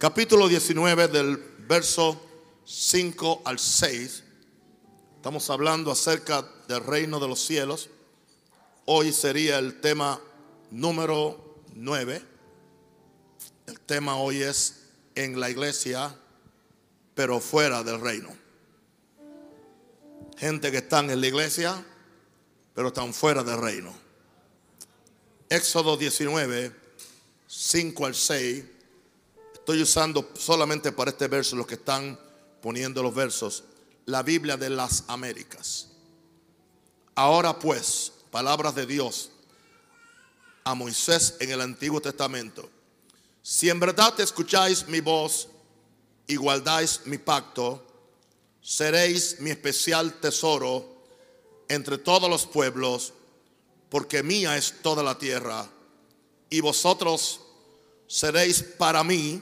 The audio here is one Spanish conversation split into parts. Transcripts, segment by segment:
capítulo 19 del verso 5 al 6. Estamos hablando acerca del reino de los cielos. Hoy sería el tema número 9. El tema hoy es en la iglesia, pero fuera del reino. Gente que están en la iglesia, pero están fuera del reino. Éxodo 19, 5 al 6. Estoy usando solamente para este verso los que están poniendo los versos. La Biblia de las Américas. Ahora pues, palabras de Dios a Moisés en el Antiguo Testamento. Si en verdad escucháis mi voz y guardáis mi pacto, seréis mi especial tesoro entre todos los pueblos, porque mía es toda la tierra, y vosotros seréis para mí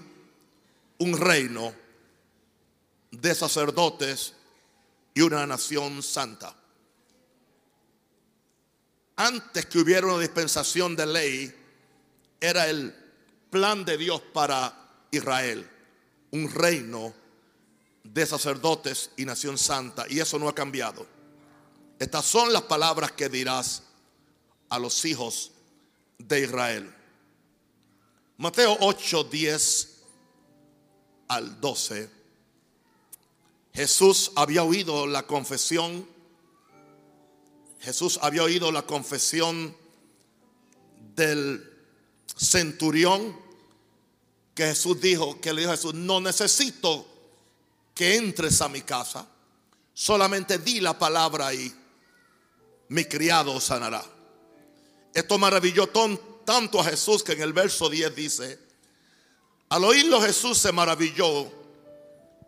un reino de sacerdotes y una nación santa. Antes que hubiera una dispensación de ley, era el plan de Dios para Israel, un reino de sacerdotes y nación santa, y eso no ha cambiado. Estas son las palabras que dirás a los hijos de Israel. Mateo 8, 10 al 12. Jesús había oído la confesión. Jesús había oído la confesión del centurión que Jesús dijo, que le dijo a Jesús, no necesito que entres a mi casa, solamente di la palabra y mi criado sanará. Esto maravilló tanto a Jesús que en el verso 10 dice, al oírlo Jesús se maravilló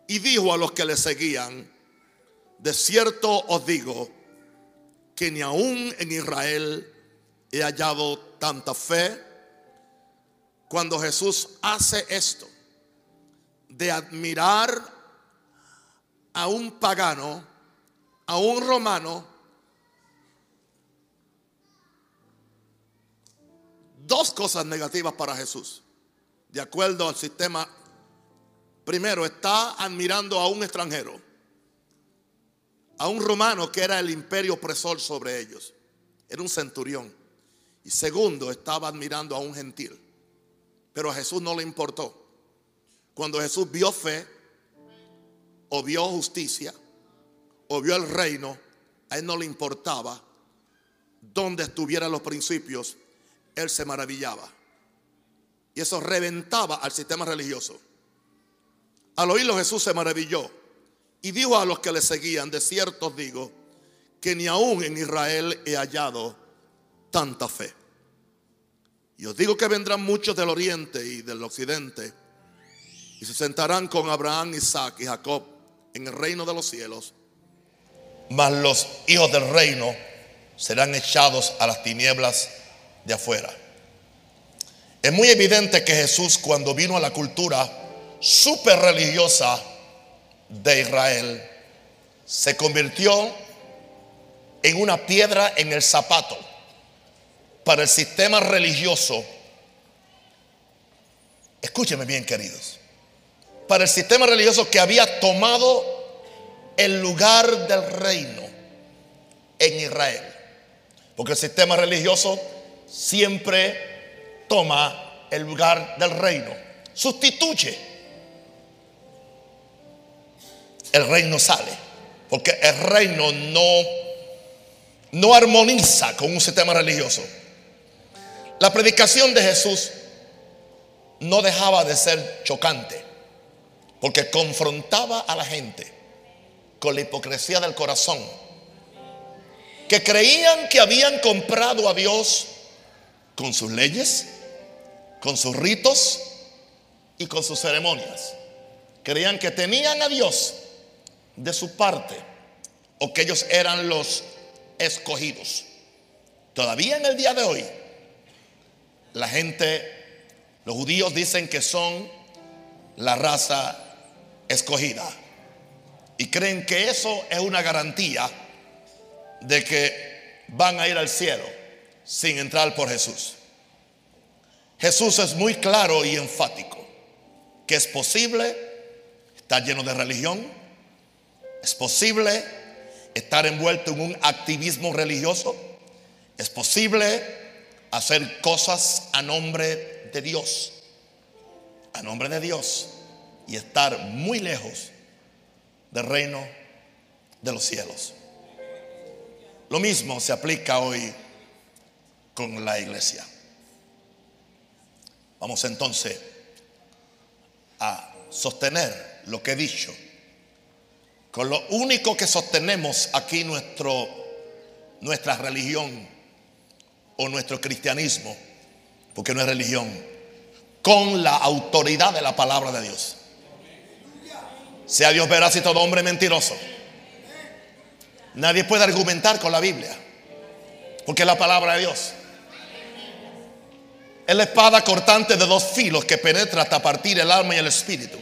y dijo a los que le seguían, de cierto os digo que ni aún en Israel he hallado tanta fe. Cuando Jesús hace esto, de admirar a un pagano, a un romano, dos cosas negativas para Jesús. De acuerdo al sistema, primero está admirando a un extranjero, a un romano que era el imperio opresor sobre ellos. Era un centurión. Y segundo, estaba admirando a un gentil. Pero a Jesús no le importó. Cuando Jesús vio fe, o vio justicia, o vio el reino, a él no le importaba dónde estuvieran los principios él se maravillaba. Y eso reventaba al sistema religioso. Al oírlo Jesús se maravilló y dijo a los que le seguían, de cierto os digo, que ni aún en Israel he hallado tanta fe. Y os digo que vendrán muchos del oriente y del occidente y se sentarán con Abraham, Isaac y Jacob en el reino de los cielos. Mas los hijos del reino serán echados a las tinieblas de afuera. Es muy evidente que Jesús cuando vino a la cultura super religiosa de Israel, se convirtió en una piedra en el zapato para el sistema religioso. Escúcheme bien, queridos. Para el sistema religioso que había tomado el lugar del reino en Israel. Porque el sistema religioso siempre toma el lugar del reino. Sustituye. El reino sale. Porque el reino no, no armoniza con un sistema religioso. La predicación de Jesús no dejaba de ser chocante. Porque confrontaba a la gente con la hipocresía del corazón. Que creían que habían comprado a Dios con sus leyes, con sus ritos y con sus ceremonias. Creían que tenían a Dios de su parte o que ellos eran los escogidos. Todavía en el día de hoy, la gente, los judíos dicen que son la raza escogida. Y creen que eso es una garantía de que van a ir al cielo sin entrar por Jesús. Jesús es muy claro y enfático. que es posible estar lleno de religión, es posible estar envuelto en un activismo religioso, es posible hacer cosas a nombre de Dios, a nombre de Dios, y estar muy lejos del reino de los cielos. Lo mismo se aplica hoy con la iglesia. Vamos entonces a sostener lo que he dicho. Con lo único que sostenemos aquí nuestro, nuestra religión o nuestro cristianismo, porque no es religión, con la autoridad de la palabra de Dios. Sea Dios veraz y todo hombre mentiroso. Nadie puede argumentar con la Biblia, porque es la palabra de Dios. Es la espada cortante de dos filos que penetra hasta partir el alma y el espíritu.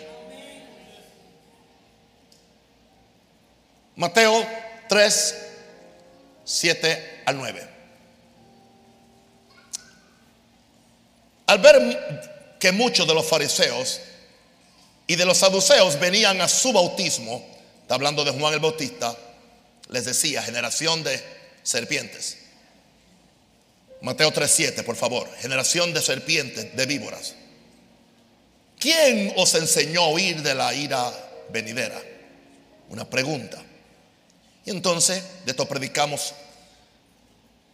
Mateo 3, 7 al 9. Al ver que muchos de los fariseos y de los saduceos venían a su bautismo, está hablando de Juan el Bautista, les decía, generación de serpientes. Mateo 3:7, por favor. Generación de serpientes, de víboras. ¿Quién os enseñó a huir de la ira venidera? Una pregunta. Y entonces, de esto predicamos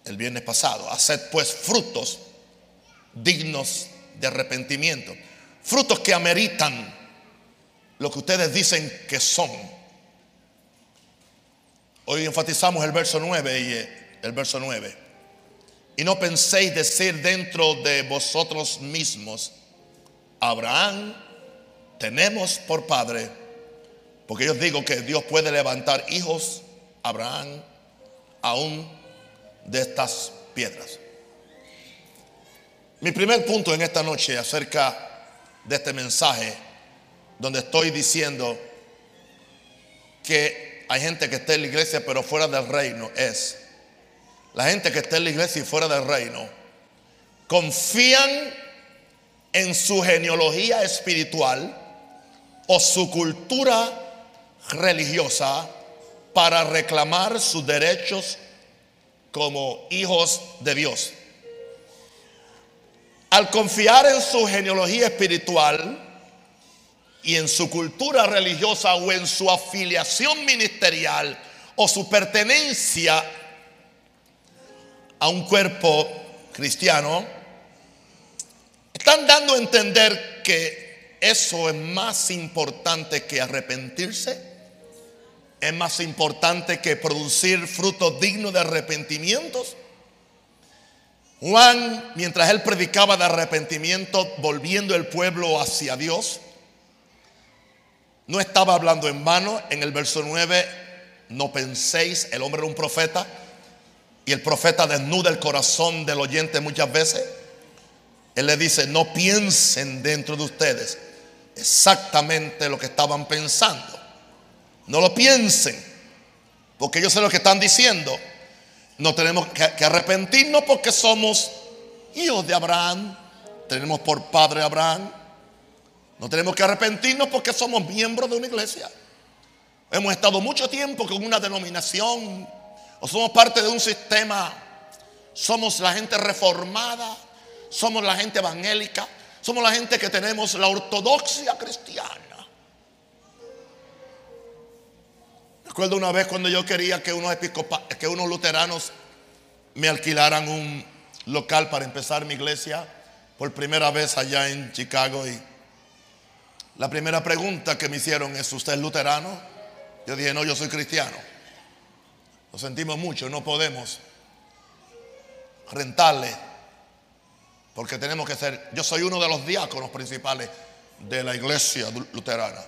el viernes pasado. Haced pues frutos dignos de arrepentimiento. Frutos que ameritan lo que ustedes dicen que son. Hoy enfatizamos el verso 9 y eh, el verso 9. Y no penséis decir dentro de vosotros mismos, Abraham tenemos por padre, porque yo digo que Dios puede levantar hijos, Abraham, aún de estas piedras. Mi primer punto en esta noche acerca de este mensaje, donde estoy diciendo que hay gente que está en la iglesia pero fuera del reino, es la gente que está en la iglesia y fuera del reino, confían en su genealogía espiritual o su cultura religiosa para reclamar sus derechos como hijos de Dios. Al confiar en su genealogía espiritual y en su cultura religiosa o en su afiliación ministerial o su pertenencia a un cuerpo cristiano, están dando a entender que eso es más importante que arrepentirse, es más importante que producir frutos dignos de arrepentimientos. Juan, mientras él predicaba de arrepentimiento, volviendo el pueblo hacia Dios, no estaba hablando en vano. En el verso 9, no penséis, el hombre era un profeta, y el profeta desnuda el corazón del oyente muchas veces. Él le dice, no piensen dentro de ustedes exactamente lo que estaban pensando. No lo piensen, porque yo sé lo que están diciendo. No tenemos que, arrepentirnos porque somos hijos de Abraham, tenemos por padre Abraham. No tenemos que arrepentirnos porque somos miembros de una iglesia. Hemos estado mucho tiempo con una denominación o somos parte de un sistema, somos la gente reformada, somos la gente evangélica, somos la gente que tenemos la ortodoxia cristiana. Recuerdo una vez cuando yo quería que unos que unos luteranos me alquilaran un local para empezar mi iglesia por primera vez allá en Chicago y la primera pregunta que me hicieron es, ¿usted es luterano? Yo dije, no, yo soy cristiano. Lo sentimos mucho, no podemos rentarle porque tenemos que ser, yo soy uno de los diáconos principales de la iglesia luterana.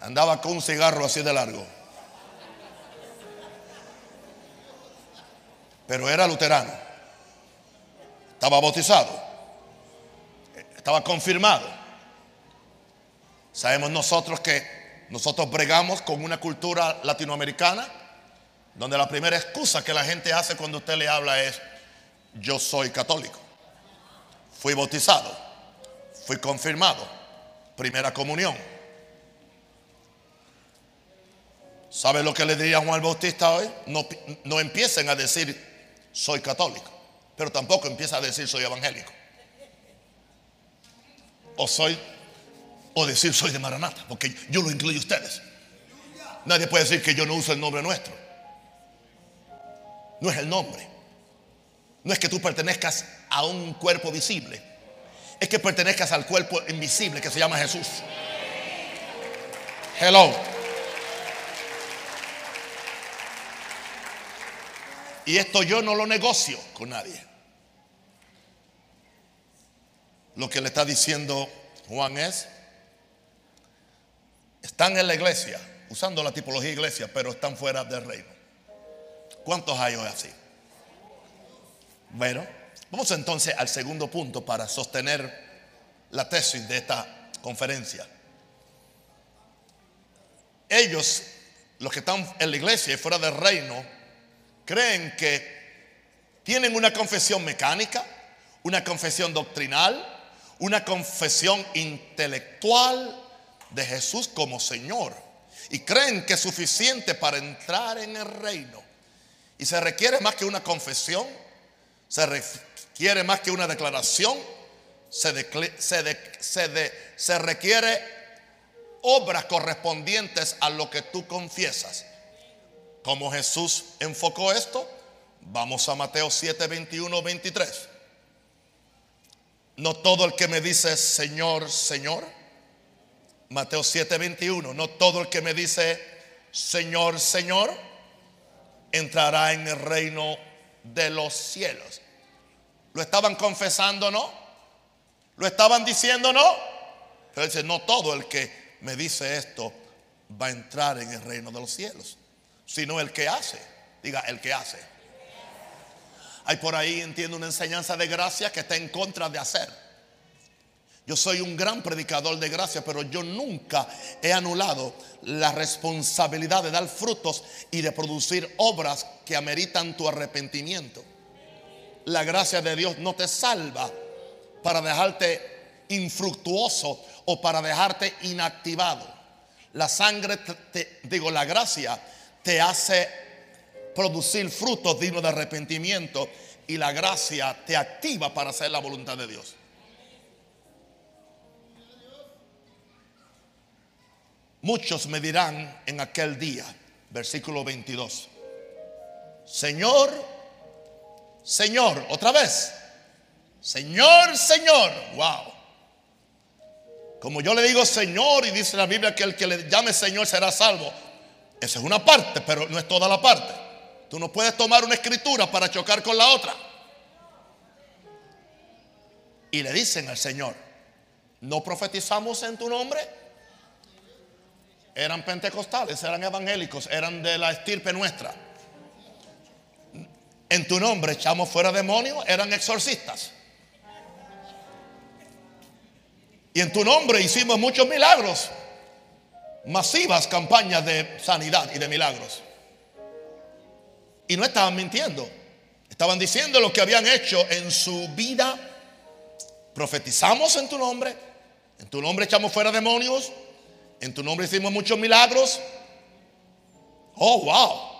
Andaba con un cigarro así de largo. Pero era luterano. Estaba bautizado. Estaba confirmado. Sabemos nosotros que nosotros bregamos con una cultura latinoamericana donde la primera excusa que la gente hace cuando usted le habla es, yo soy católico, fui bautizado, fui confirmado, primera comunión. ¿Sabe lo que le diría Juan Bautista hoy? No, no empiecen a decir soy católico, pero tampoco empieza a decir soy evangélico. O soy, o decir soy de Maranata, porque yo lo incluyo a ustedes. Nadie puede decir que yo no uso el nombre nuestro. No es el nombre. No es que tú pertenezcas a un cuerpo visible. Es que pertenezcas al cuerpo invisible que se llama Jesús. Hello. Y esto yo no lo negocio con nadie. Lo que le está diciendo Juan es, están en la iglesia, usando la tipología iglesia, pero están fuera del reino. ¿Cuántos hay hoy así? Bueno, vamos entonces al segundo punto para sostener la tesis de esta conferencia. Ellos, los que están en la iglesia y fuera del reino, creen que tienen una confesión mecánica, una confesión doctrinal, una confesión intelectual de Jesús como Señor. Y creen que es suficiente para entrar en el reino. Y se requiere más que una confesión, se requiere más que una declaración, se, requiere obras correspondientes a lo que tú confiesas. ¿Cómo Jesús enfocó esto? Vamos a Mateo 7, 21, 23. No todo el que me dice Señor, Señor. Mateo 7, 21. No todo el que me dice Señor, Señor, entrará en el reino de los cielos. ¿Lo estaban confesando, no? ¿Lo estaban diciendo, no? Pero dice, no todo el que me dice esto va a entrar en el reino de los cielos sino el que hace. Diga, el que hace. Hay por ahí, entiendo, una enseñanza de gracia que está en contra de hacer. Yo soy un gran predicador de gracia, pero yo nunca he anulado la responsabilidad de dar frutos y de producir obras que ameritan tu arrepentimiento. La gracia de Dios no te salva para dejarte infructuoso o para dejarte inactivado. La sangre, te, digo, la gracia te hace producir frutos dignos de arrepentimiento y la gracia te activa para hacer la voluntad de Dios. Muchos me dirán en aquel día, versículo 22, Señor, Señor, otra vez, Señor, Señor, wow. Como yo le digo Señor y dice la Biblia que el que le llame Señor será salvo. Esa es una parte, pero no es toda la parte. Tú no puedes tomar una escritura para chocar con la otra. Y le dicen al Señor, ¿no profetizamos en tu nombre? Eran pentecostales, eran evangélicos, eran de la estirpe nuestra. En tu nombre echamos fuera demonios, eran exorcistas. Y en tu nombre hicimos muchos milagros masivas campañas de sanidad y de milagros. Y no estaban mintiendo. Estaban diciendo lo que habían hecho en su vida. Profetizamos en tu nombre. En tu nombre echamos fuera demonios. En tu nombre hicimos muchos milagros. Oh, wow.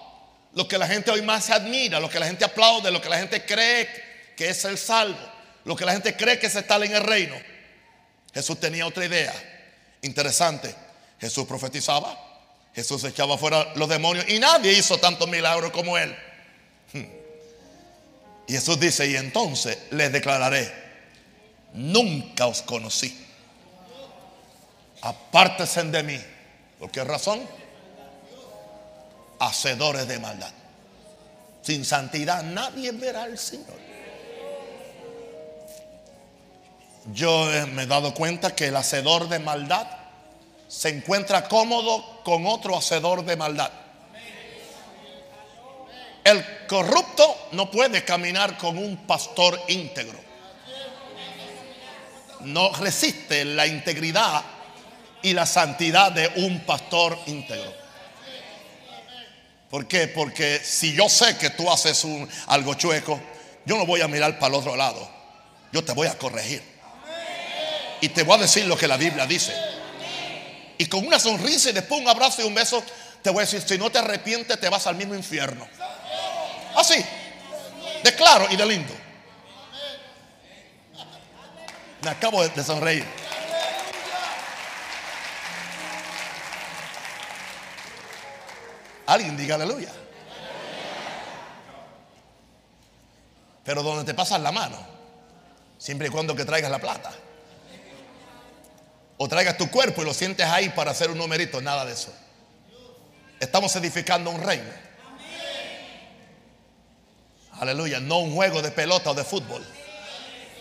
Lo que la gente hoy más admira, lo que la gente aplaude, lo que la gente cree que es el salvo, lo que la gente cree que es estar en el reino. Jesús tenía otra idea interesante. Jesús profetizaba, Jesús echaba fuera los demonios y nadie hizo tantos milagros como él. Hmm. Y Jesús dice, y entonces les declararé, nunca os conocí. Apártense de mí. ¿Por qué razón? Hacedores de maldad. Sin santidad nadie verá al Señor. Yo me he dado cuenta que el hacedor de maldad se encuentra cómodo con otro hacedor de maldad. El corrupto no puede caminar con un pastor íntegro. No resiste la integridad y la santidad de un pastor íntegro. ¿Por qué? Porque si yo sé que tú haces algo chueco, yo no voy a mirar para el otro lado. Yo te voy a corregir. Y te voy a decir lo que la Biblia dice. y con una sonrisa y después un abrazo y un beso, te voy a decir, si no te arrepientes te vas al mismo infierno. Así, de claro y de lindo. Me acabo de sonreír. Alguien diga aleluya. Pero donde te pasas la mano, siempre y cuando que traigas la plata. O traigas tu cuerpo y lo sientes ahí para hacer un numerito, nada de eso. Estamos edificando un reino. Aleluya, no un juego de pelota o de fútbol.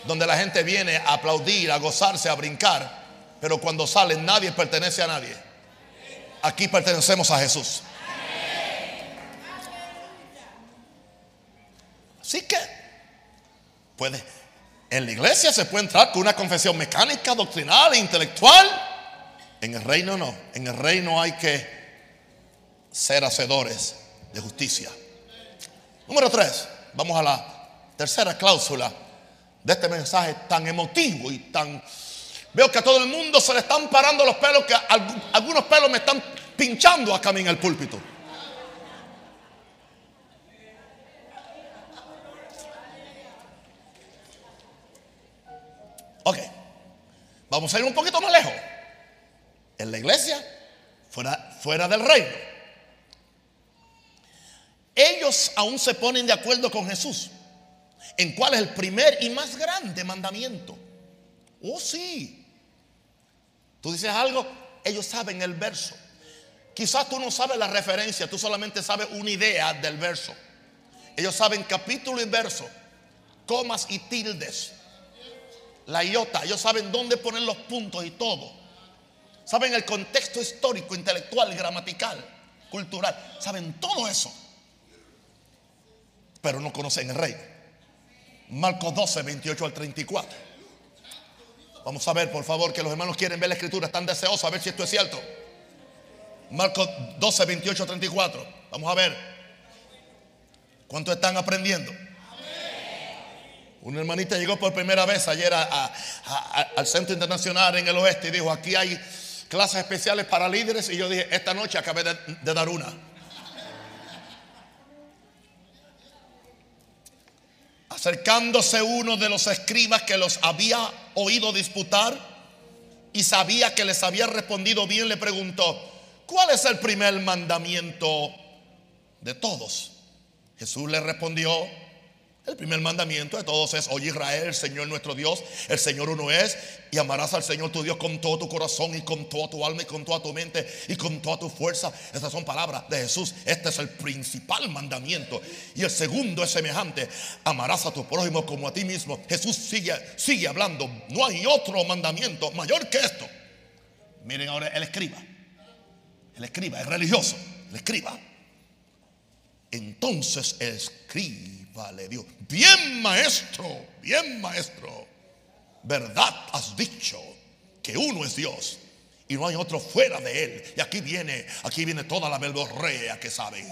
Donde la gente viene a aplaudir, a gozarse, a brincar. Pero cuando salen nadie pertenece a nadie. Aquí pertenecemos a Jesús. Así que puede, en la iglesia se puede entrar con una confesión mecánica, doctrinal, intelectual. En el reino no. En el reino hay que ser hacedores de justicia. Número tres. Vamos a la tercera cláusula de este mensaje tan emotivo y tan... Veo que a todo el mundo se le están parando los pelos, que algunos pelos me están pinchando acá en el púlpito. Ok, vamos a ir un poquito más lejos. En la iglesia, fuera, fuera del reino ellos aún se ponen de acuerdo con Jesús en cuál es el primer y más grande mandamiento. Oh, sí. Tú dices algo, ellos saben el verso. Quizás tú no sabes la referencia, tú solamente sabes una idea del verso. Ellos saben capítulo y verso, comas y tildes, la iota. Ellos saben dónde poner los puntos y todo. Saben el contexto histórico, intelectual, gramatical, cultural. Saben todo eso pero no conocen el rey. Marcos 12, 28 al 34. Vamos a ver, por favor, que los hermanos quieren ver la escritura, están deseosos a ver si esto es cierto. Marcos 12, 28 al 34. Vamos a ver. ¿Cuánto están aprendiendo? Una hermanita llegó por primera vez ayer al Centro Internacional en el Oeste y dijo, aquí hay clases especiales para líderes. Y yo dije, esta noche acabé de dar una. Acercándose uno de los escribas que los había oído disputar y sabía que les había respondido bien, le preguntó, ¿cuál es el primer mandamiento de todos? Jesús le respondió, el primer mandamiento de todos es, oye Israel, el Señor nuestro Dios, el Señor uno es, y amarás al Señor tu Dios con todo tu corazón y con toda tu alma y con toda tu mente y con toda tu fuerza. Estas son palabras de Jesús. Este es el principal mandamiento. Y el segundo es semejante, amarás a tu prójimo como a ti mismo. Jesús sigue, sigue hablando, no hay otro mandamiento mayor que esto. Miren ahora el escriba, el escriba, es religioso, el escriba. Entonces escriba vale Dios. Bien maestro, bien maestro. Verdad has dicho que uno es Dios y no hay otro fuera de él. Y aquí viene, aquí viene toda la verborrea que sabe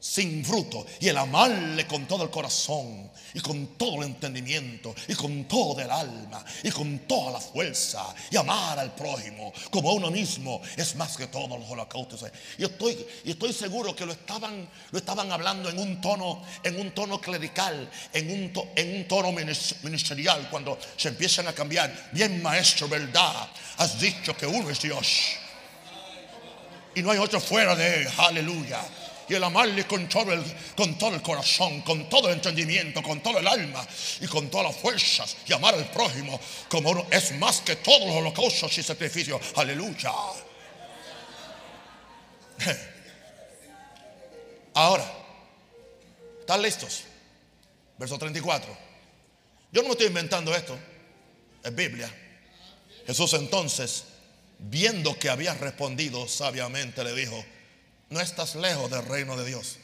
sin fruto y el amarle con todo el corazón y con todo el entendimiento y con todo el alma y con toda la fuerza y amar al prójimo como a uno mismo es más que todos los holocaustos. Y estoy, y estoy seguro que lo estaban, lo estaban hablando en un tono, en un tono clerical, en un, en un tono ministerial cuando se empiezan a cambiar. Bien maestro, verdad, has dicho que uno es Dios y no hay otro fuera de él. Aleluya y el amarle con todo el, corazón, con todo el entendimiento, con todo el alma y con todas las fuerzas y amar al prójimo como uno es más que todos los holocaustos y sacrificios. Aleluya. Ahora, ¿están listos? Verso 34. Yo no me estoy inventando esto, es Biblia. Jesús entonces, viendo que había respondido sabiamente, le dijo, no estás lejos del reino de Dios,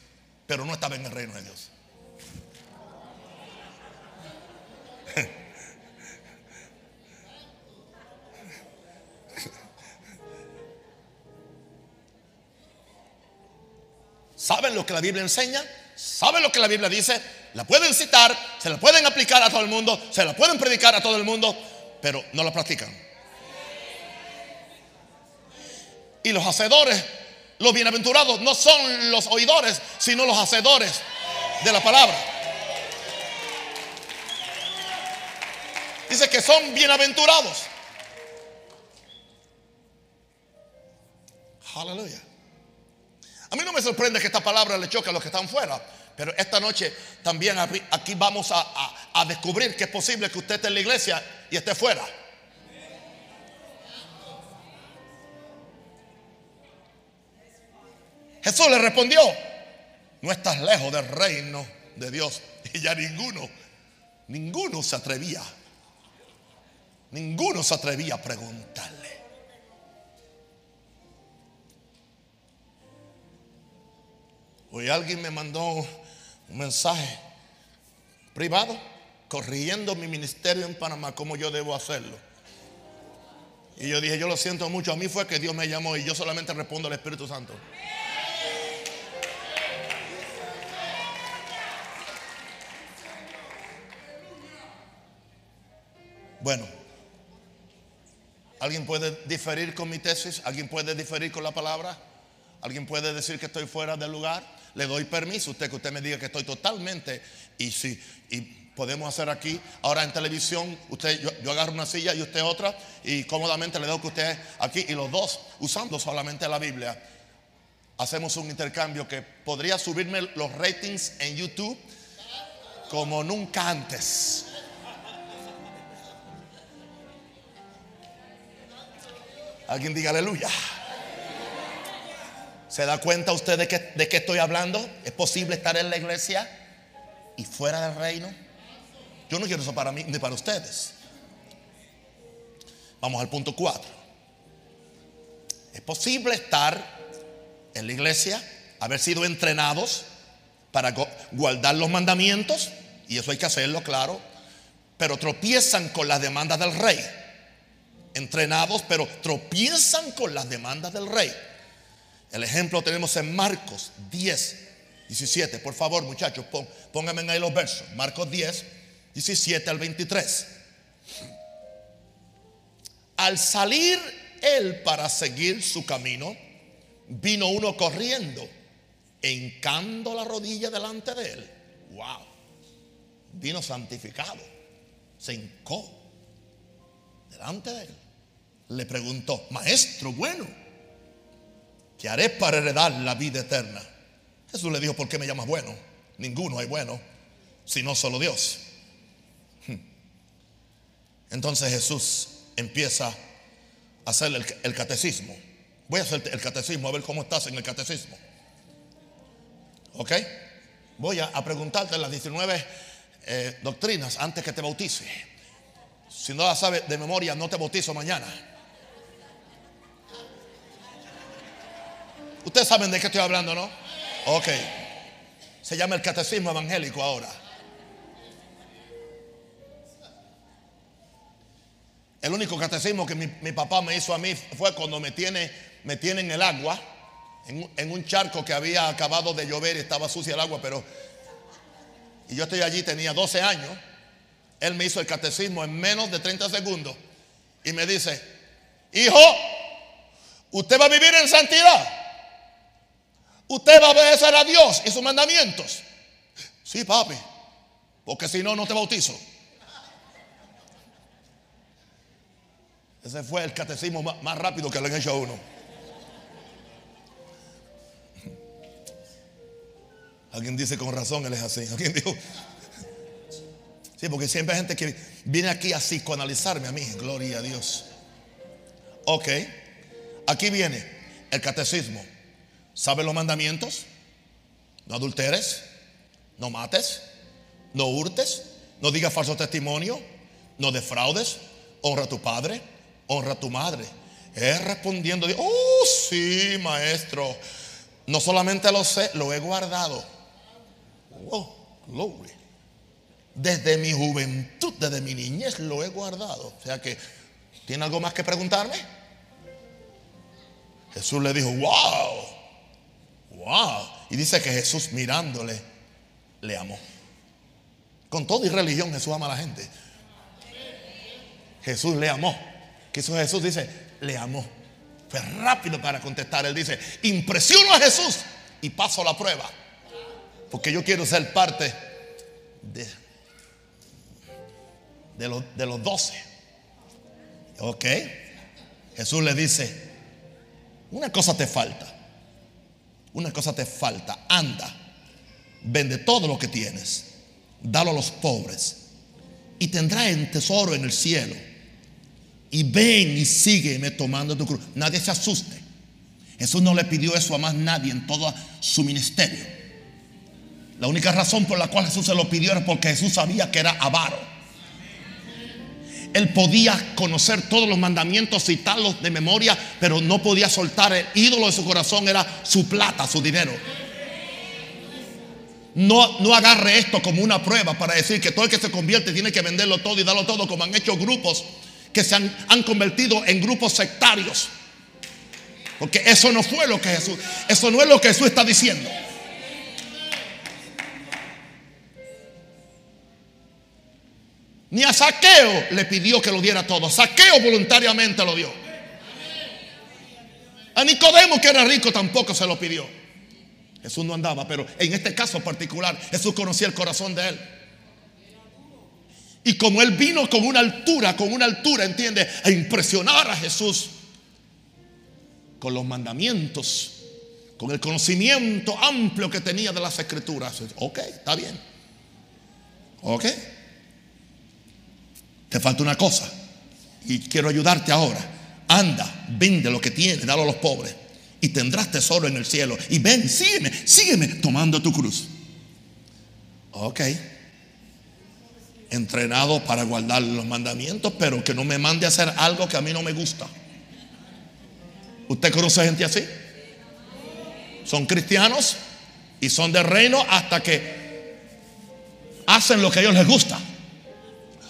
pero no estaba en el reino de Dios. ¿Saben lo que la Biblia enseña? ¿Saben lo que la Biblia dice? La pueden citar, se la pueden aplicar a todo el mundo, se la pueden predicar a todo el mundo, pero no la practican. Y los hacedores, los bienaventurados, no son los oidores, sino los hacedores de la palabra. Dice que son bienaventurados. Aleluya. A mí no me sorprende que esta palabra le choque a los que están fuera. Pero esta noche también aquí vamos a, descubrir que es posible que usted esté en la iglesia y esté fuera. Jesús le respondió, no estás lejos del reino de Dios. Y ya ninguno, ninguno se atrevía, ninguno se atrevía a preguntarle. Hoy alguien me mandó un mensaje privado corrigiendo mi ministerio en Panamá, cómo yo debo hacerlo. Y yo dije, yo lo siento mucho, a mí fue que Dios me llamó y yo solamente respondo al Espíritu Santo. Bueno, ¿alguien puede diferir con mi tesis? ¿Alguien puede diferir con la palabra? ¿Alguien puede decir que estoy fuera del lugar? le doy permiso a usted que usted me diga que estoy totalmente y si y podemos hacer aquí ahora en televisión usted yo, agarro una silla y usted otra y cómodamente le doy que usted aquí y los dos usando solamente la Biblia hacemos un intercambio que podría subirme los ratings en YouTube como nunca antes. Alguien diga aleluya. ¿Se da cuenta usted de, que, de qué estoy hablando? ¿Es posible estar en la iglesia y fuera del reino? Yo no quiero eso para mí ni para ustedes. Vamos al punto 4. Es posible estar en la iglesia, haber sido entrenados para guardar los mandamientos, y eso hay que hacerlo, claro, pero tropiezan con las demandas del rey. Entrenados, pero tropiezan con las demandas del rey. El ejemplo tenemos en Marcos 10, 17. Por favor, muchachos, pónganme ahí los versos. Marcos 10, 17 al 23. Al salir él para seguir su camino, vino uno corriendo, encando la rodilla delante de él. Wow. Vino santificado. Se hincó delante de él. Le preguntó, maestro bueno que haré para heredar la vida eterna. Jesús le dijo, ¿por qué me llamas bueno? Ninguno hay bueno, sino solo Dios. Hmm. Entonces Jesús empieza a hacer el, catecismo. Voy a hacer el catecismo, a ver cómo estás en el catecismo. ¿Ok? Voy a, preguntarte las 19 eh, doctrinas antes que te bautice. Si no las sabes de memoria, no te bautizo mañana. Ustedes saben de qué estoy hablando, ¿no? Ok. Se llama el catecismo evangélico ahora. El único catecismo que mi, papá me hizo a mí fue cuando me tiene, me en el agua, en, en, un charco que había acabado de llover y estaba sucia el agua, pero... Y yo estoy allí, tenía 12 años. Él me hizo el catecismo en menos de 30 segundos. Y me dice, hijo, usted va a vivir en santidad. Usted va a obedecer a Dios y sus mandamientos. Sí, papi. Porque si no, no te bautizo. Ese fue el catecismo más rápido que le han hecho a uno. Alguien dice con razón, él es así. Alguien dijo. Sí, porque siempre hay gente que viene aquí a psicoanalizarme a mí. Gloria a Dios. Ok. Aquí viene el catecismo. ¿Sabe los mandamientos? No adulteres, no mates, no hurtes, no digas falso testimonio, no defraudes, honra a tu padre, honra a tu madre. Es respondiendo, oh sí, maestro, no solamente lo sé, lo he guardado. Oh, glory. Desde mi juventud, desde mi niñez lo he guardado. O sea que, ¿tiene algo más que preguntarme? Jesús le dijo, wow. Y dice que Jesús mirándole le amó. Con todo y religión Jesús ama a la gente. Jesús le amó. Que eso Jesús dice, le amó. Fue rápido para contestar. Él dice, impresiono a Jesús y paso la prueba. Porque yo quiero ser parte de, de, los, de los doce. Ok. Jesús le dice, una cosa te falta. Una cosa te falta. Anda, vende todo lo que tienes. Dalo a los pobres. Y tendrás un tesoro en el cielo. Y ven y sígueme tomando tu cruz. Nadie se asuste. Jesús no le pidió eso a más nadie en todo su ministerio. La única razón por la cual Jesús se lo pidió era porque Jesús sabía que era avaro. Él podía conocer todos los mandamientos, citarlos de memoria, pero no podía soltar el ídolo de su corazón, era su plata, su dinero. No, no agarre esto como una prueba para decir que todo el que se convierte tiene que venderlo todo y darlo todo, como han hecho grupos que se han, han convertido en grupos sectarios. Porque eso no fue lo que Jesús, eso no es lo que Jesús está diciendo. Ni a Saqueo le pidió que lo diera todo. Saqueo voluntariamente lo dio. A Nicodemo, que era rico, tampoco se lo pidió. Jesús no andaba, pero en este caso particular, Jesús conocía el corazón de él. Y como él vino con una altura, con una altura, entiende, a impresionar a Jesús con los mandamientos, con el conocimiento amplio que tenía de las escrituras. Ok, está bien. Ok. Te falta una cosa y quiero ayudarte ahora. Anda, vende lo que tienes, dalo a los pobres y tendrás tesoro en el cielo. Y ven, sígueme, sígueme tomando tu cruz. Ok. Entrenado para guardar los mandamientos, pero que no me mande a hacer algo que a mí no me gusta. ¿Usted conoce gente así? Son cristianos y son de reino hasta que hacen lo que a ellos les gusta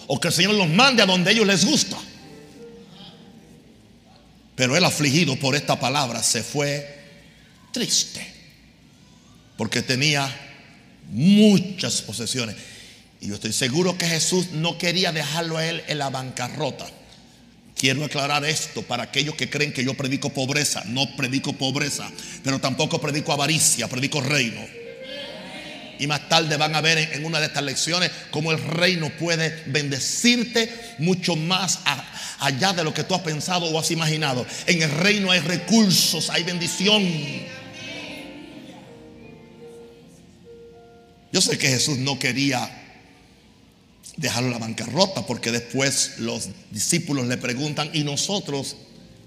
o que el Señor los mande a donde ellos les gusta. Pero él afligido por esta palabra se fue triste, porque tenía muchas posesiones. Y yo estoy seguro que Jesús no quería dejarlo a él en la bancarrota. Quiero aclarar esto para aquellos que creen que yo predico pobreza. No predico pobreza, pero tampoco predico avaricia, predico reino. Y más tarde van a ver en una de estas lecciones cómo el reino puede bendecirte mucho más allá de lo que tú has pensado o has imaginado. En el reino hay recursos, hay bendición. Yo sé que Jesús no quería dejarlo en la bancarrota porque después los discípulos le preguntan, ¿y nosotros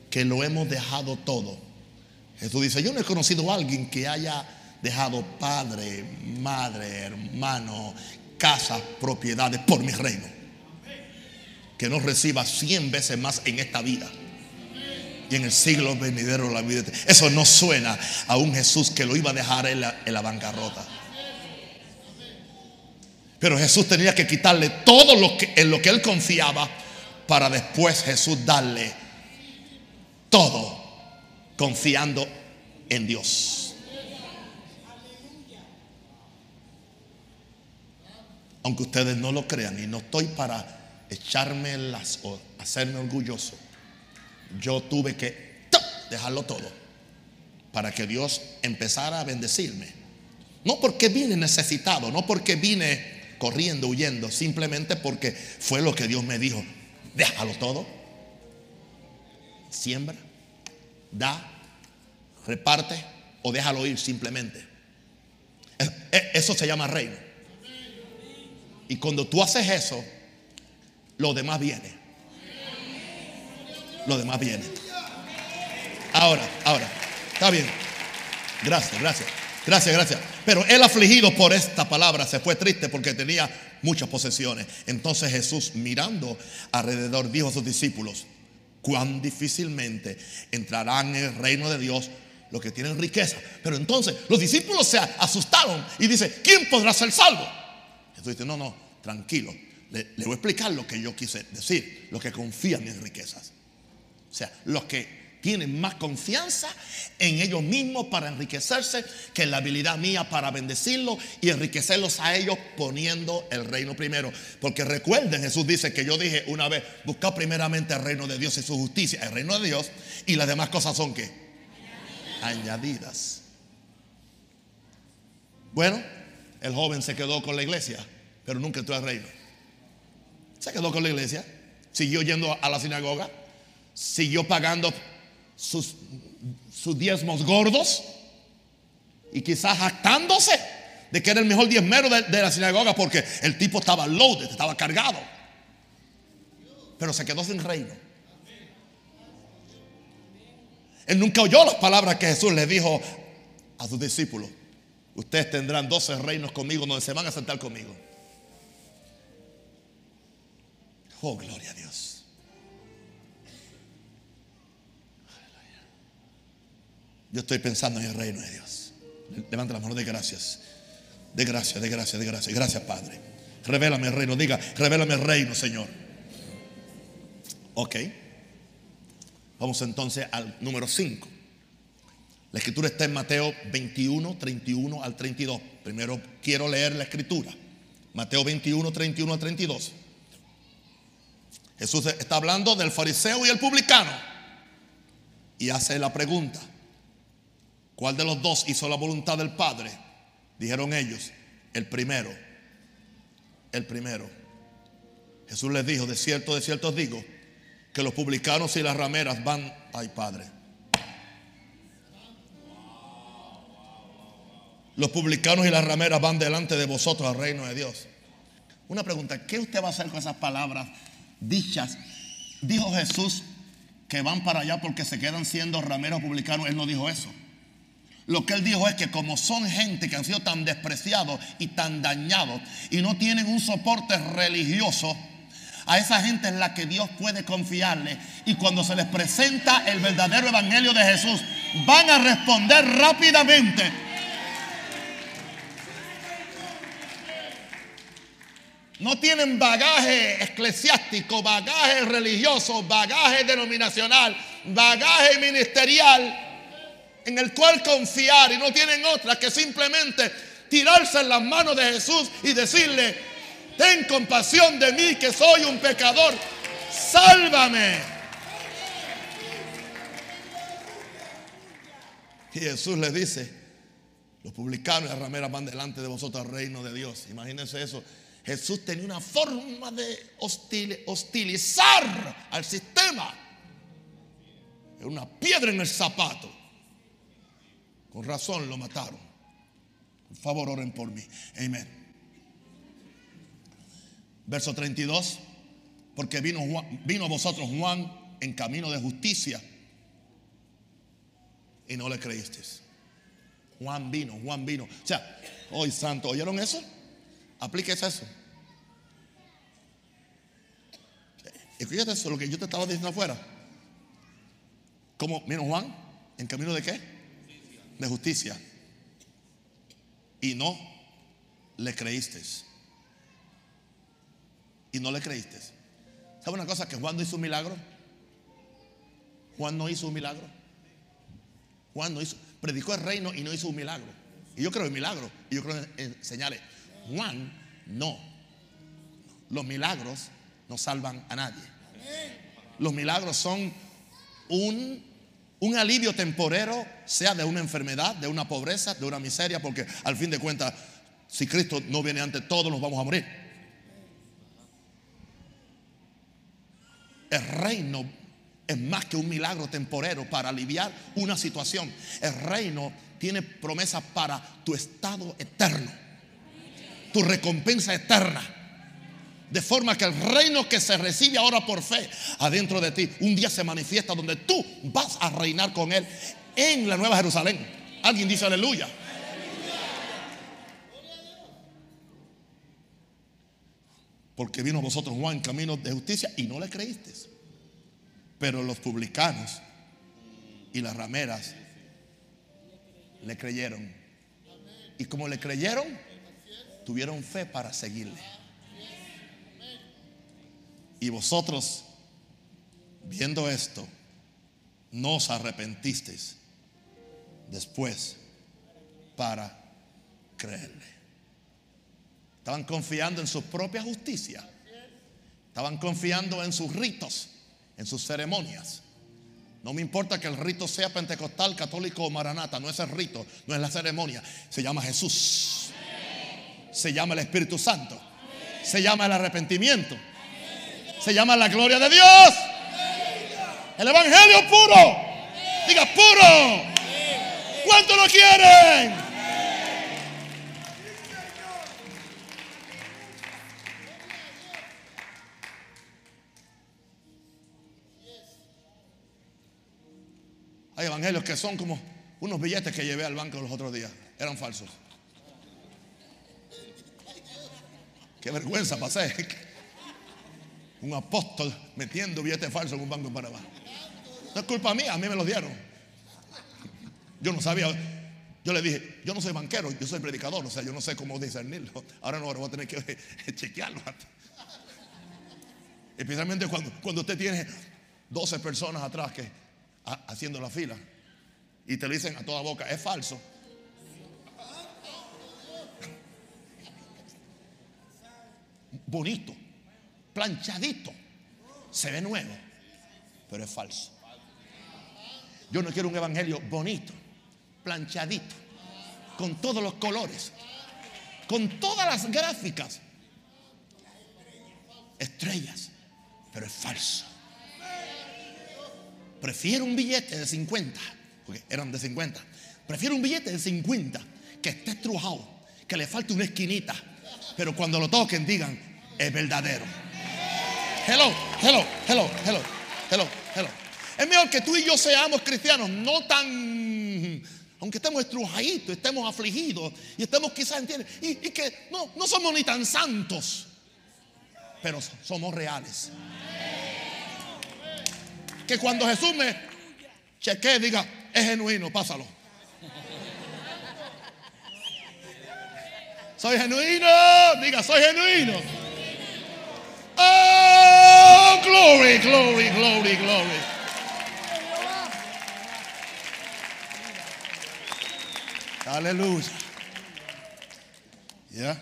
que lo hemos dejado todo? Jesús dice, yo no he conocido a alguien que haya dejado padre, madre, hermano, casa, propiedades por mi reino. Que no reciba cien veces más en esta vida. Y en el siglo venidero la vida. Eso no suena a un Jesús que lo iba a dejar en la, en la bancarrota. Pero Jesús tenía que quitarle todo lo que, en lo que él confiaba para después Jesús darle todo confiando en Dios. Aunque ustedes no lo crean y no estoy para echarme las o hacerme orgulloso. Yo tuve que dejarlo todo para que Dios empezara a bendecirme. No porque vine necesitado, no porque vine corriendo, huyendo, simplemente porque fue lo que Dios me dijo. Déjalo todo. Siembra, da, reparte o déjalo ir simplemente. Eso se llama reino. Y cuando tú haces eso, lo demás viene. Lo demás viene. Ahora, ahora, está bien. Gracias, gracias. Gracias, gracias. Pero él afligido por esta palabra se fue triste porque tenía muchas posesiones. Entonces Jesús mirando alrededor dijo a sus discípulos, cuán difícilmente entrarán en el reino de Dios los que tienen riqueza. Pero entonces los discípulos se asustaron y dice, ¿quién podrá ser salvo? Jesús dice, no, no, tranquilo. Le, voy a explicar lo que yo quise decir. Los que confían en riquezas. O sea, los que tienen más confianza en ellos mismos para enriquecerse que en la habilidad mía para bendecirlos y enriquecerlos a ellos poniendo el reino primero. Porque recuerden, Jesús dice que yo dije una vez, buscad primeramente el reino de Dios y su justicia, el reino de Dios, y las demás cosas son que añadidas. Bueno, el joven se quedó con la iglesia, pero nunca entró al reino. Se quedó con la iglesia, siguió yendo a la sinagoga, siguió pagando sus, sus diezmos gordos y quizás jactándose de que era el mejor diezmero de, de, la sinagoga porque el tipo estaba loaded, estaba cargado. Pero se quedó sin reino. Él nunca oyó las palabras que Jesús le dijo a sus discípulos. Ustedes tendrán 12 reinos conmigo donde se van a sentar conmigo. Oh, gloria a Dios. Yo estoy pensando en el reino de Dios. Levanta la mano de gracias. De gracias, de gracias, de gracias. Gracias, Padre. Revélame el reino. Diga, revélame el reino, Señor. Ok. Vamos entonces al número 5. La escritura está en Mateo 21, 31 al 32. Primero quiero leer la escritura. Mateo 21, 31 al 32. Jesús está hablando del fariseo y el publicano. Y hace la pregunta. ¿Cuál de los dos hizo la voluntad del Padre? Dijeron ellos, el primero. El primero. Jesús les dijo, de cierto, de cierto os digo, que los publicanos y las rameras van, ay Padre. Los publicanos y las rameras van delante de vosotros al reino de Dios. Una pregunta, ¿qué usted va a hacer con esas palabras dichas? Dijo Jesús que van para allá porque se quedan siendo rameros publicanos. Él no dijo eso. Lo que él dijo es que como son gente que han sido tan despreciados y tan dañados y no tienen un soporte religioso, a esa gente es la que Dios puede confiarle. Y cuando se les presenta el verdadero evangelio de Jesús, van a responder rápidamente. No tienen bagaje eclesiástico, bagaje religioso, bagaje denominacional, bagaje ministerial en el cual confiar y no tienen otra que simplemente tirarse en las manos de Jesús y decirle, ten compasión de mí que soy un pecador, sálvame. Y Jesús le dice, los publicanos y las rameras van delante de vosotros al reino de Dios. Imagínense eso. Jesús tenía una forma de hostilizar al sistema. Una piedra en el zapato. Con razón lo mataron. Por favor, oren por mí. Amén. Verso 32. Porque vino, vino a vosotros Juan en camino de justicia y no le creísteis. Juan vino, Juan vino. O sea, hoy santo, ¿oyeron eso? Aplíquese eso. Escúchate eso, lo que yo te estaba diciendo afuera. ¿Cómo vino Juan? ¿En camino de qué? de justicia y no le creíste. Y no le creíste. ¿Sabe una cosa? Que Juan no hizo un milagro. Juan no hizo un milagro. Juan no hizo, predicó el reino y no hizo un milagro. Y yo creo en milagro. Y yo creo en señales. Juan no. Los milagros no salvan a nadie. Los milagros son un un alivio temporero, sea de una enfermedad, de una pobreza, de una miseria, porque al fin de cuentas, si Cristo no viene antes, todos nos vamos a morir. El reino es más que un milagro temporero para aliviar una situación. El reino tiene promesas para tu estado eterno, tu recompensa eterna. De forma que el reino que se recibe ahora por fe adentro de ti, un día se manifiesta donde tú vas a reinar con Él en la Nueva Jerusalén. Alguien dice aleluya. Porque vino vosotros Juan en camino de justicia y no le creíste. Pero los publicanos y las rameras le creyeron. Y como le creyeron, tuvieron fe para seguirle. Y vosotros, viendo esto, no os arrepentisteis después para creerle. Estaban confiando en su propia justicia. Estaban confiando en sus ritos, en sus ceremonias. No me importa que el rito sea pentecostal, católico o maranata. No es el rito, no es la ceremonia. Se llama Jesús. Se llama el Espíritu Santo. Se llama el arrepentimiento. Se llama la gloria de Dios. El Evangelio puro. Diga puro. ¿Cuánto lo quieren? Hay evangelios que son como unos billetes que llevé al banco los otros días. Eran falsos. Qué vergüenza pasé. Un apóstol metiendo billetes falsos en un banco en Panamá. No es culpa mía, a mí me los dieron. Yo no sabía. Yo le dije, yo no soy banquero, yo soy predicador, o sea, yo no sé cómo discernirlo. Ahora no, ahora voy a tener que chequearlo. Especialmente cuando, cuando usted tiene 12 personas atrás que haciendo la fila y te lo dicen a toda boca, es falso. Bonito, planchadito, se ve nuevo, pero es falso. Yo no quiero un evangelio bonito, planchadito, con todos los colores, con todas las gráficas, estrellas, pero es falso. Prefiero un billete de 50, porque eran de 50. Prefiero un billete de 50 que esté estrujado, que le falte una esquinita, pero cuando lo toquen digan, es verdadero. Hello, hello, hello, hello, hello, hello. Es mejor que tú y yo seamos cristianos, no tan, aunque estemos estrujaditos, estemos afligidos y estemos quizás, ¿entiendes? Y, y que no, no somos ni tan santos, pero somos reales que cuando Jesús me chequee, diga, es genuino, pásalo. Soy genuino, diga, soy genuino. Oh, glory, glory, glory, glory. Aleluya. ¿Ya?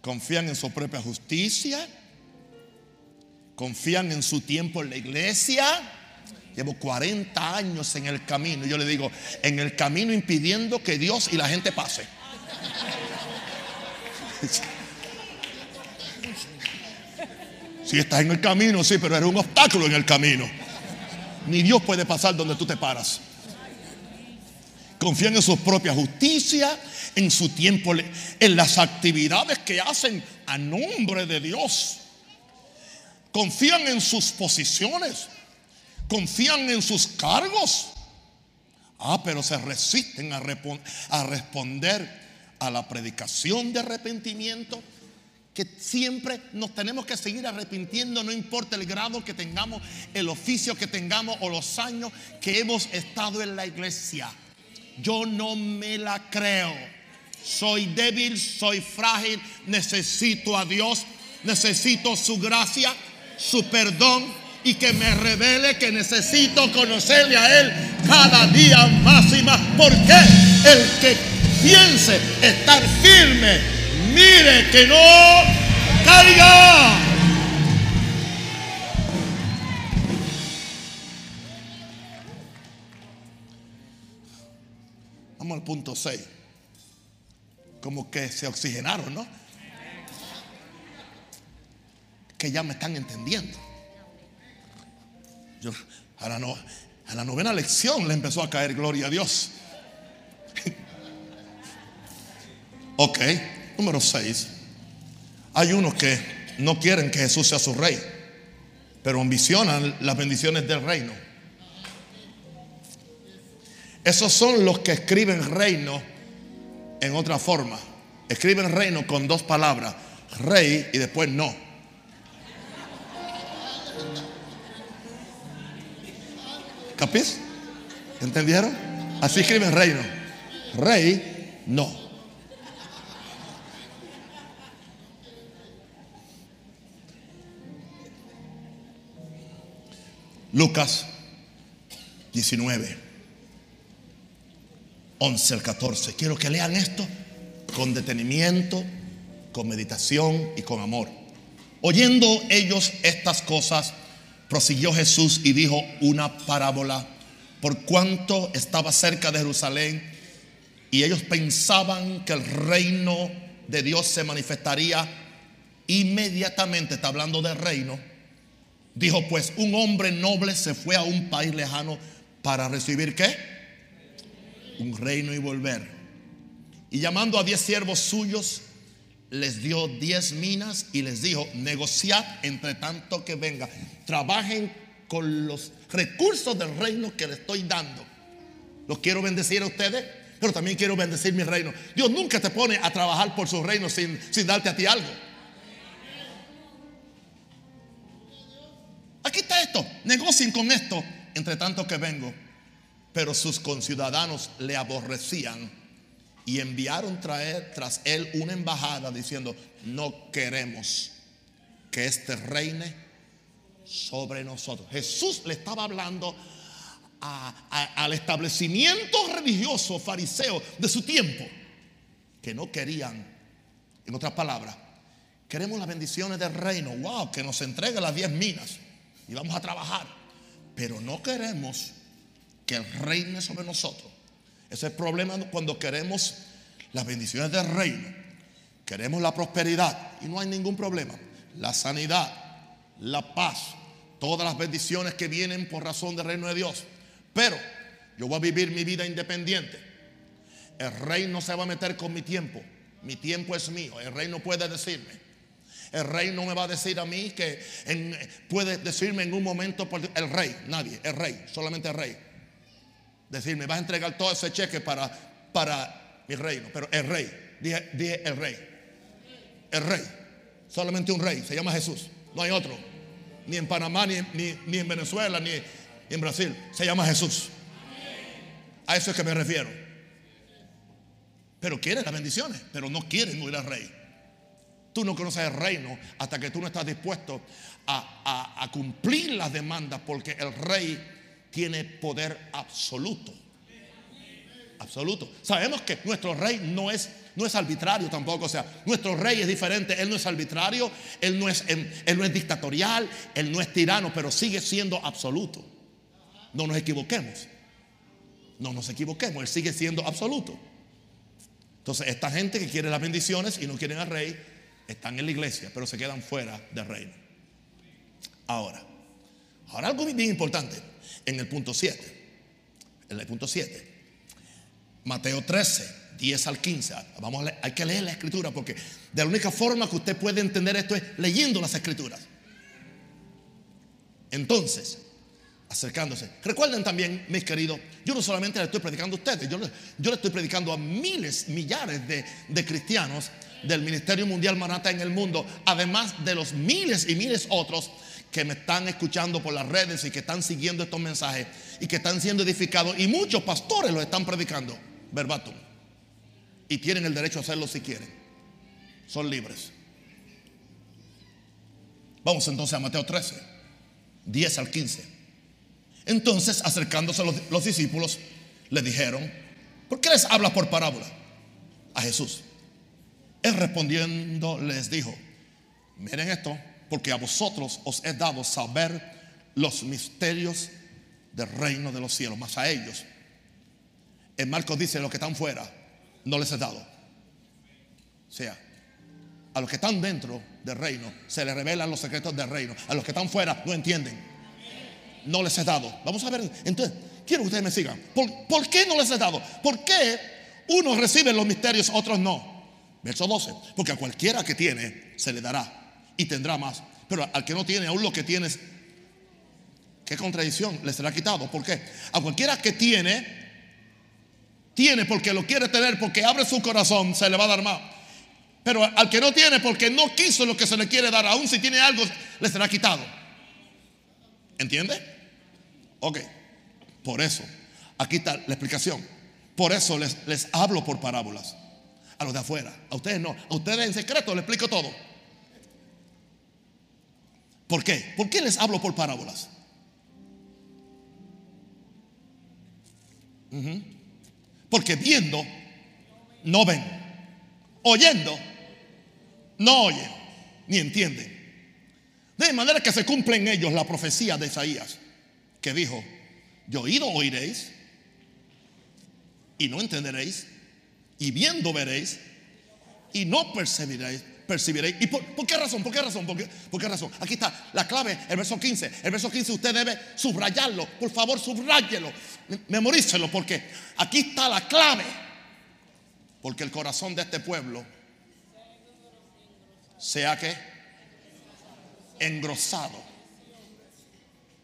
Confían en su propia justicia confían en su tiempo en la iglesia. Llevo 40 años en el camino. Yo le digo, en el camino impidiendo que Dios y la gente pase. Si estás en el camino, sí, pero eres un obstáculo en el camino. Ni Dios puede pasar donde tú te paras. Confían en su propia justicia, en su tiempo, en las actividades que hacen a nombre de Dios confían en sus posiciones, confían en sus cargos. Ah, pero se resisten a responder a la predicación de arrepentimiento que siempre nos tenemos que seguir arrepintiendo, no importa el grado que tengamos, el oficio que tengamos o los años que hemos estado en la iglesia. Yo no me la creo. Soy débil, soy frágil, necesito a Dios, necesito su gracia, su perdón y que me revele que necesito conocerle a Él cada día más y más. Porque el que piense estar firme, mire que no caiga. Vamos al punto 6. Como que se oxigenaron, ¿no? que ya me están entendiendo. Yo, a, la no, a la novena lección le empezó a caer gloria a Dios. ok, número 6. Hay unos que no quieren que Jesús sea su rey, pero ambicionan las bendiciones del reino. Esos son los que escriben reino en otra forma. Escriben reino con dos palabras, rey y después no. ¿Capis? ¿Entendieron? Así escribe reino. Rey, no. Lucas 19, 11 al 14. Quiero que lean esto con detenimiento, con meditación y con amor. Oyendo ellos estas cosas, prosiguió Jesús y dijo una parábola por cuanto estaba cerca de Jerusalén y ellos pensaban que el reino de Dios se manifestaría inmediatamente, está hablando del reino, dijo pues un hombre noble se fue a un país lejano para recibir qué? Un reino y volver. Y llamando a diez siervos suyos, les dio diez minas y les dijo, negociad entre tanto que venga, trabajen con los recursos del reino que le estoy dando. Los quiero bendecir a ustedes, pero también quiero bendecir mi reino. Dios nunca te pone a trabajar por su reino sin, sin darte a ti algo. Aquí está esto, negocien con esto, entre tanto que vengo. Pero sus conciudadanos le aborrecían y enviaron traer tras él una embajada diciendo, no queremos que este reine sobre nosotros. Jesús le estaba hablando al establecimiento religioso fariseo de su tiempo, que no querían, en otras palabras, queremos las bendiciones del reino, wow, que nos entregue las diez minas y vamos a trabajar, pero no queremos que reine sobre nosotros. Ese es el problema cuando queremos las bendiciones del reino, queremos la prosperidad y no hay ningún problema. La sanidad, la paz, todas las bendiciones que vienen por razón del reino de Dios. Pero yo voy a vivir mi vida independiente. El rey no se va a meter con mi tiempo. Mi tiempo es mío. El rey no puede decirme. El rey no me va a decir a mí que puede decirme en un momento el rey. Nadie. El rey. Solamente el rey. Decirme, vas a entregar todo ese cheque para, para mi reino. Pero el rey. Dije, dije el rey. El rey. Solamente un rey. Se llama Jesús. No hay otro. Ni en Panamá, ni, ni en Venezuela, ni, en Brasil. Se llama Jesús. A eso es que me refiero. Pero quieren las bendiciones, pero no quieren oír al rey. Tú no conoces el reino hasta que tú no estás dispuesto a, a, cumplir las demandas porque el rey tiene poder absoluto. Absoluto. Sabemos que nuestro rey no es, no es arbitrario tampoco. O sea, nuestro rey es diferente. Él no es arbitrario, él no es, él no es dictatorial, él no es tirano, pero sigue siendo absoluto. No nos equivoquemos. No nos equivoquemos. Él sigue siendo absoluto. Entonces, esta gente que quiere las bendiciones y no quieren al rey, están en la iglesia, pero se quedan fuera del reino. Ahora, ahora algo bien importante en el punto 7. En el punto 7. Mateo 13, 10 al 15. Vamos a hay que leer la escritura porque de la única forma que usted puede entender esto es leyendo las escrituras. Entonces, acercándose. Recuerden también, mis queridos, yo no solamente le estoy predicando a ustedes, yo, yo le estoy predicando a miles, millares de, de cristianos del Ministerio Mundial Manata en el mundo, además de los miles y miles otros que me están escuchando por las redes y que están siguiendo estos mensajes y que están siendo edificados y muchos pastores lo están predicando verbatim y tienen el derecho a hacerlo si quieren. Son libres. Vamos entonces a Mateo 13, 10 al 15. Entonces, acercándose los, los discípulos, le dijeron, ¿por qué les hablas por parábola? A Jesús. Él respondiendo les dijo, miren esto, porque a vosotros os he dado saber los misterios del reino de los cielos, más a ellos. En Marcos dice, los que están fuera, no les he dado. O sea, a los que están dentro del reino se les revelan los secretos del reino. A los que están fuera no entienden no les he dado. Vamos a ver, entonces, quiero que ustedes me sigan. ¿Por, qué no les he dado? ¿Por qué unos reciben los misterios, otros no? Verso 12. Porque a cualquiera que tiene, se le dará y tendrá más. Pero al que no tiene, aún lo que tienes, ¿qué contradicción? Le será quitado. ¿Por qué? A cualquiera que tiene, tiene porque lo quiere tener, porque abre su corazón, se le va a dar más. Pero al que no tiene, porque no quiso lo que se le quiere dar, aún si tiene algo, le será quitado. ¿Entiende? Ok, por eso, aquí está la explicación. Por eso les, les hablo por parábolas a los de afuera. A ustedes no. A ustedes en secreto les explico todo. ¿Por qué? ¿Por qué les hablo por parábolas? Porque viendo, no ven. Oyendo, no oyen, ni entienden. De manera que se cumple en ellos la profecía de Isaías, que dijo, de oído oiréis y no entenderéis, y viendo veréis, y no percibiréis. percibiréis. ¿Y por, qué razón? ¿Por qué razón? ¿Por qué, ¿Por qué razón? Aquí está la clave, el verso 15. El verso 15 usted debe subrayarlo. Por favor, subrayelo. Memorícelo porque aquí está la clave. Porque el corazón de este pueblo sea que engrosado.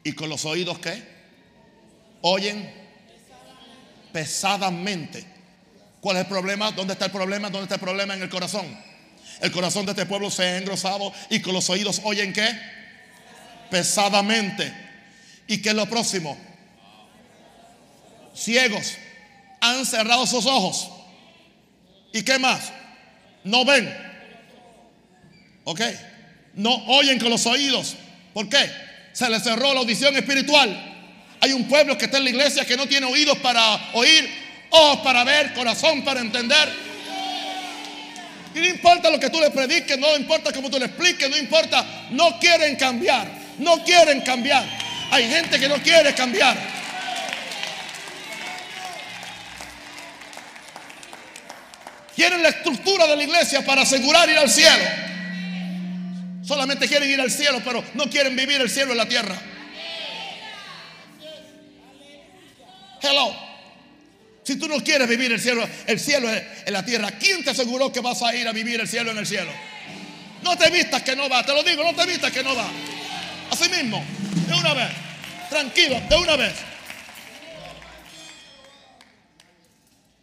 Y con los oídos que oyen pesadamente. ¿Cuál es el problema? ¿Dónde está el problema? ¿Dónde está el problema en el corazón? El corazón de este pueblo se ha engrosado y con los oídos oyen qué? Pesadamente. ¿Y qué es lo próximo? Ciegos. Han cerrado sus ojos. ¿Y qué más? No ven. ¿Ok? No oyen con los oídos. ¿Por qué? Se les cerró la audición espiritual. Hay un pueblo que está en la iglesia que no tiene oídos para oír, ojos para ver, corazón para entender. Y no importa lo que tú le prediques, no importa cómo tú le expliques, no importa, no quieren cambiar, no quieren cambiar. Hay gente que no quiere cambiar. Quieren la estructura de la iglesia para asegurar ir al cielo. Solamente quieren ir al cielo, pero no quieren vivir el cielo en la tierra. Hello. Si tú no quieres vivir el cielo, el cielo en la tierra, ¿quién te aseguró que vas a ir a vivir el cielo en el cielo? No te vistas que no va, te lo digo, no te vistas que no va. Así mismo, de una vez, tranquilo, de una vez.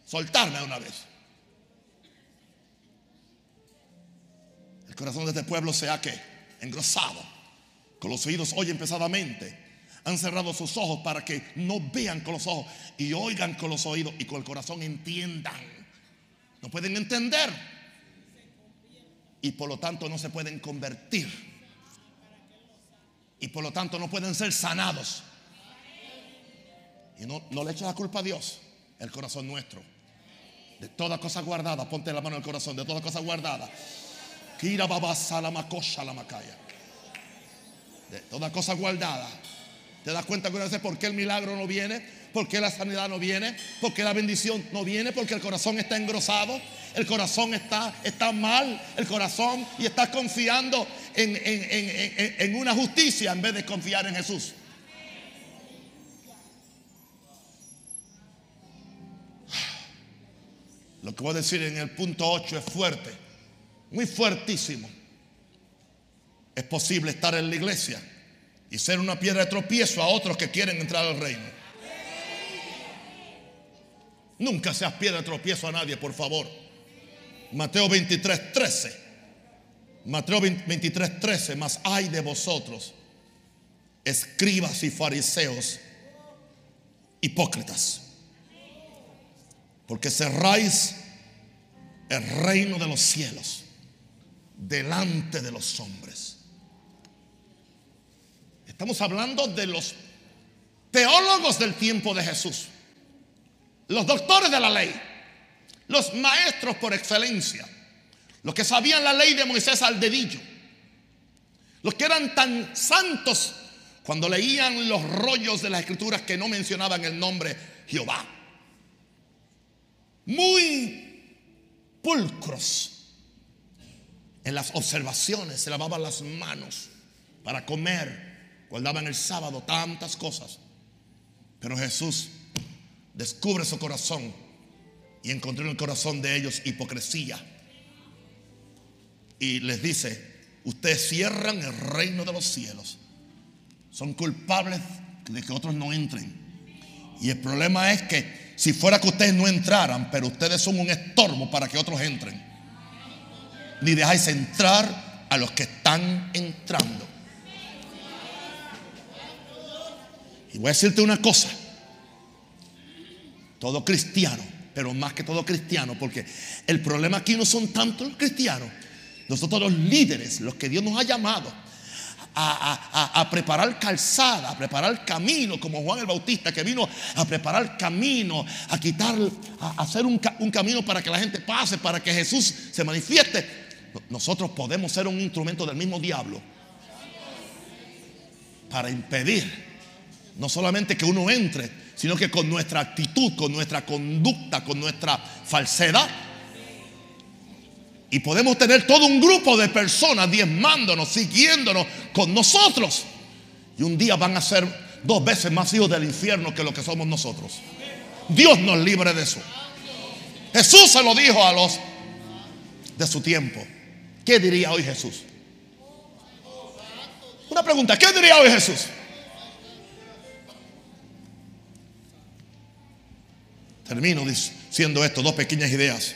Soltarme de una vez. El corazón de este pueblo se ha que engrosado, con los oídos oyen pesadamente han cerrado sus ojos para que no vean con los ojos y oigan con los oídos y con el corazón entiendan. No pueden entender. Y por lo tanto no se pueden convertir. Y por lo tanto no pueden ser sanados. Y no, no le eches la culpa a Dios, el corazón nuestro. De toda cosa guardada, ponte la mano en el corazón, de toda cosa guardada. Kira la macaya. De toda cosa guardada ¿Te das cuenta que veces por qué el milagro no viene? ¿Por qué la sanidad no viene? ¿Por qué la bendición no viene? Porque el corazón está engrosado, el corazón está, está mal, el corazón y está confiando en, en una justicia en vez de confiar en Jesús. Lo que voy a decir en el punto 8 es fuerte, muy fuertísimo. Es posible estar en la iglesia y ser una piedra de tropiezo a otros que quieren entrar al reino. Nunca seas piedra de tropiezo a nadie, por favor. Mateo 23, 13. Mateo 23, 13. Más hay de vosotros, escribas y fariseos, hipócritas. Porque cerráis el reino de los cielos delante de los hombres. Estamos hablando de los teólogos del tiempo de Jesús, los doctores de la ley, los maestros por excelencia, los que sabían la ley de Moisés al dedillo, los que eran tan santos cuando leían los rollos de las escrituras que no mencionaban el nombre Jehová. Muy pulcros en las observaciones, se lavaban las manos para comer guardaban el sábado, tantas cosas. Pero Jesús descubre su corazón y encontró en el corazón de ellos hipocresía. Y les dice, ustedes cierran el reino de los cielos. Son culpables de que otros no entren. Y el problema es que si fuera que ustedes no entraran, pero ustedes son un estorbo para que otros entren. Ni dejáis entrar a los que están entrando. Y voy a decirte una cosa. Todo cristiano, pero más que todo cristiano, porque el problema aquí no son tanto los cristianos, nosotros los líderes, los que Dios nos ha llamado a, preparar calzada, a preparar camino, como Juan el Bautista, que vino a preparar camino, a quitar, a hacer un, un camino para que la gente pase, para que Jesús se manifieste. Nosotros podemos ser un instrumento del mismo diablo para impedir no solamente que uno entre, sino que con nuestra actitud, con nuestra conducta, con nuestra falsedad, y podemos tener todo un grupo de personas diezmándonos, siguiéndonos con nosotros. Y un día van a ser dos veces más hijos del infierno que lo que somos nosotros. Dios nos libre de eso. Jesús se lo dijo a los de su tiempo. ¿Qué diría hoy Jesús? Una pregunta, ¿qué diría hoy Jesús? Termino diciendo esto, dos pequeñas ideas.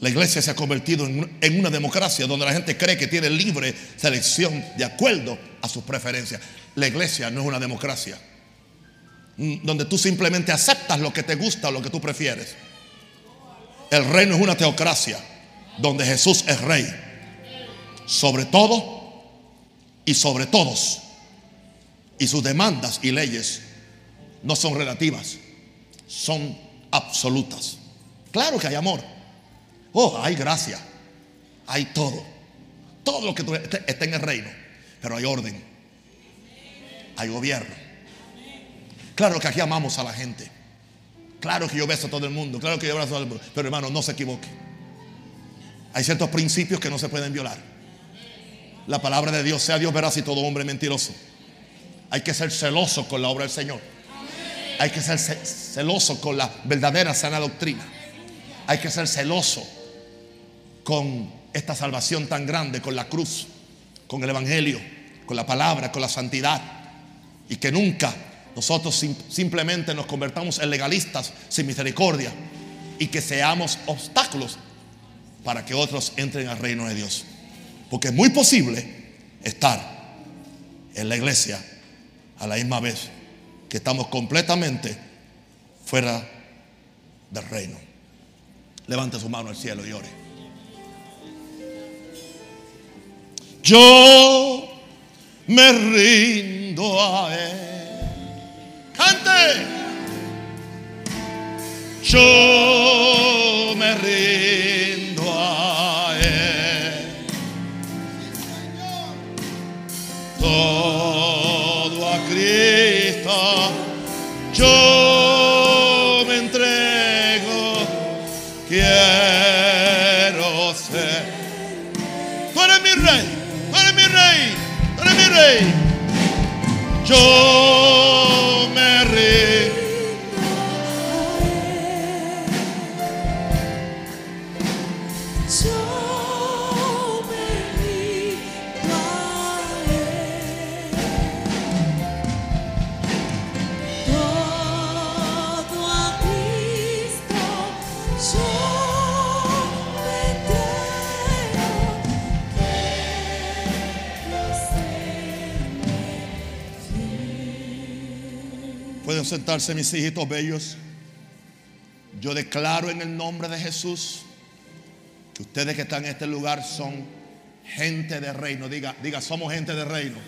La iglesia se ha convertido en una democracia donde la gente cree que tiene libre selección de acuerdo a sus preferencias. La iglesia no es una democracia mm, donde tú simplemente aceptas lo que te gusta o lo que tú prefieres. El reino es una teocracia donde Jesús es rey sobre todo y sobre todos. Y sus demandas y leyes no son relativas, son absolutas. Claro que hay amor. Oh, hay gracia. Hay todo. Todo lo que tú, está en el reino. Pero hay orden. Hay gobierno. Claro que aquí amamos a la gente. Claro que yo beso a todo el mundo. Claro que yo abrazo a todo el mundo. Pero hermano, no se equivoque. Hay ciertos principios que no se pueden violar. La palabra de Dios sea Dios veraz y todo hombre mentiroso. Hay que ser celoso con la obra del Señor. Hay que ser celoso con la verdadera sana doctrina. Hay que ser celoso con esta salvación tan grande, con la cruz, con el Evangelio, con la palabra, con la santidad. Y que nunca nosotros simplemente nos convertamos en legalistas sin misericordia y que seamos obstáculos para que otros entren al reino de Dios. Porque es muy posible estar en la iglesia a la misma vez que estamos completamente fuera del reino. Levante su mano al cielo y ore. Yo me rindo a Él. Cante. Yo me rindo a Yo me entrego. Quiero ser. Tú eres mi rey rey, eres mi rey. Yo sentarse mis hijitos bellos. Yo declaro en el nombre de Jesús que ustedes que están en este lugar son gente de reino. Diga, diga, somos gente de reino.